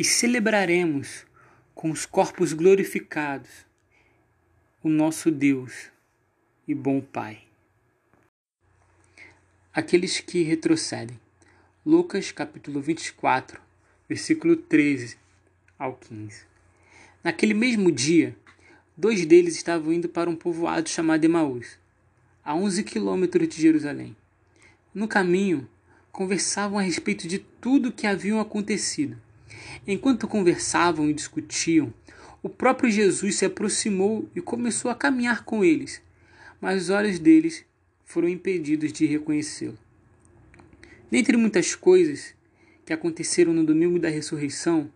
e celebraremos com os corpos glorificados o nosso Deus e bom Pai. Aqueles que retrocedem. Lucas capítulo 24, versículo 13 ao 15. Naquele mesmo dia, dois deles estavam indo para um povoado chamado Emaús, a 11 quilômetros de Jerusalém. No caminho, conversavam a respeito de tudo o que haviam acontecido. Enquanto conversavam e discutiam, o próprio Jesus se aproximou e começou a caminhar com eles, mas os olhos deles foram impedidos de reconhecê-lo. Dentre muitas coisas que aconteceram no domingo da ressurreição,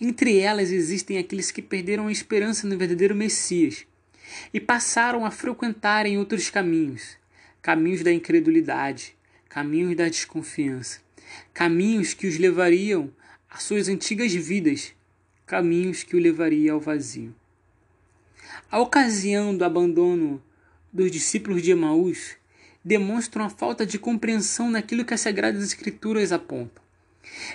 entre elas existem aqueles que perderam a esperança no verdadeiro Messias e passaram a frequentarem outros caminhos, caminhos da incredulidade, caminhos da desconfiança, caminhos que os levariam às suas antigas vidas, caminhos que o levariam ao vazio. A ocasião do abandono dos discípulos de Emaús demonstram a falta de compreensão naquilo que as Sagradas Escrituras apontam.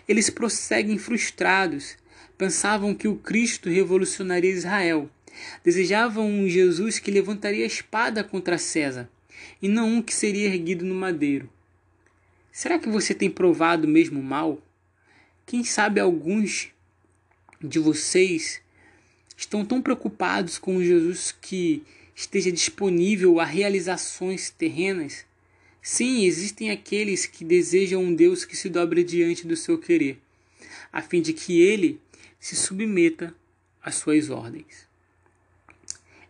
Eles prosseguem frustrados, pensavam que o Cristo revolucionaria Israel, desejavam um Jesus que levantaria a espada contra César, e não um que seria erguido no madeiro. Será que você tem provado mesmo mal? Quem sabe alguns de vocês estão tão preocupados com Jesus que esteja disponível a realizações terrenas? Sim, existem aqueles que desejam um Deus que se dobre diante do seu querer, a fim de que ele se submeta às suas ordens.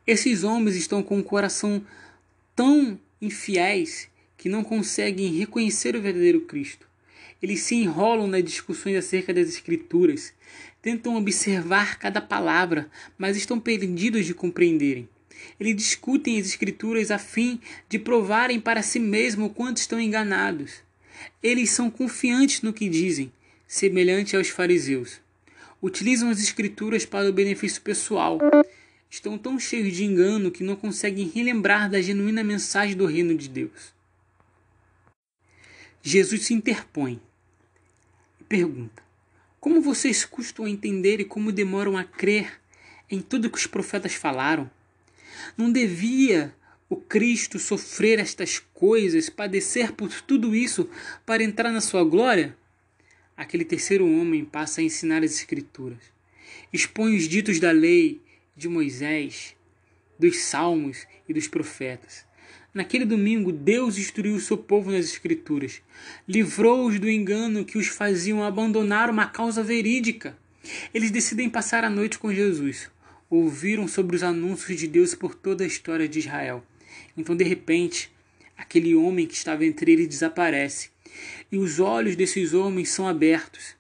Esses homens estão com o coração tão infiéis que não conseguem reconhecer o verdadeiro Cristo. Eles se enrolam nas discussões acerca das Escrituras, tentam observar cada palavra, mas estão perdidos de compreenderem. Eles discutem as Escrituras a fim de provarem para si mesmos quanto estão enganados. Eles são confiantes no que dizem, semelhante aos fariseus. Utilizam as Escrituras para o benefício pessoal. Estão tão cheios de engano que não conseguem relembrar da genuína mensagem do reino de Deus. Jesus se interpõe pergunta: Como vocês custam a entender e como demoram a crer em tudo que os profetas falaram? Não devia o Cristo sofrer estas coisas, padecer por tudo isso para entrar na sua glória? Aquele terceiro homem passa a ensinar as Escrituras, expõe os ditos da lei de Moisés, dos Salmos e dos profetas Naquele domingo, Deus instruiu o seu povo nas Escrituras, livrou-os do engano que os faziam abandonar uma causa verídica. Eles decidem passar a noite com Jesus. Ouviram sobre os anúncios de Deus por toda a história de Israel. Então, de repente, aquele homem que estava entre eles desaparece, e os olhos desses homens são abertos.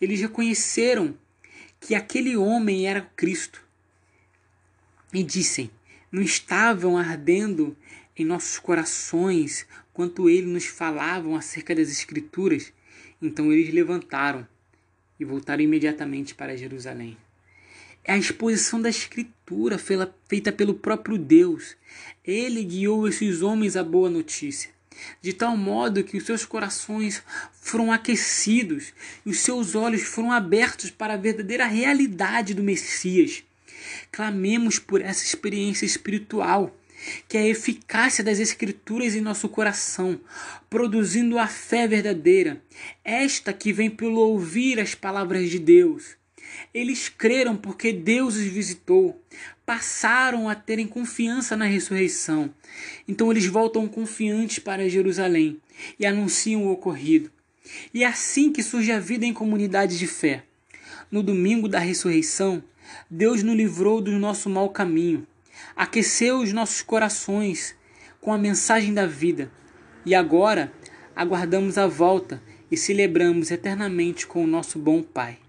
Eles reconheceram que aquele homem era Cristo. E dissem: Não estavam ardendo em nossos corações quanto eles nos falavam acerca das Escrituras. Então eles levantaram e voltaram imediatamente para Jerusalém. É a exposição da Escritura feita pelo próprio Deus. Ele guiou esses homens à boa notícia, de tal modo que os seus corações foram aquecidos e os seus olhos foram abertos para a verdadeira realidade do Messias. Clamemos por essa experiência espiritual que é a eficácia das Escrituras em nosso coração, produzindo a fé verdadeira, esta que vem pelo ouvir as palavras de Deus. Eles creram porque Deus os visitou, passaram a terem confiança na ressurreição. Então eles voltam confiantes para Jerusalém e anunciam o ocorrido. E é assim que surge a vida em comunidade de fé. No domingo da ressurreição, Deus nos livrou do nosso mau caminho aqueceu os nossos corações com a mensagem da vida. E agora aguardamos a volta e celebramos eternamente com o nosso bom Pai.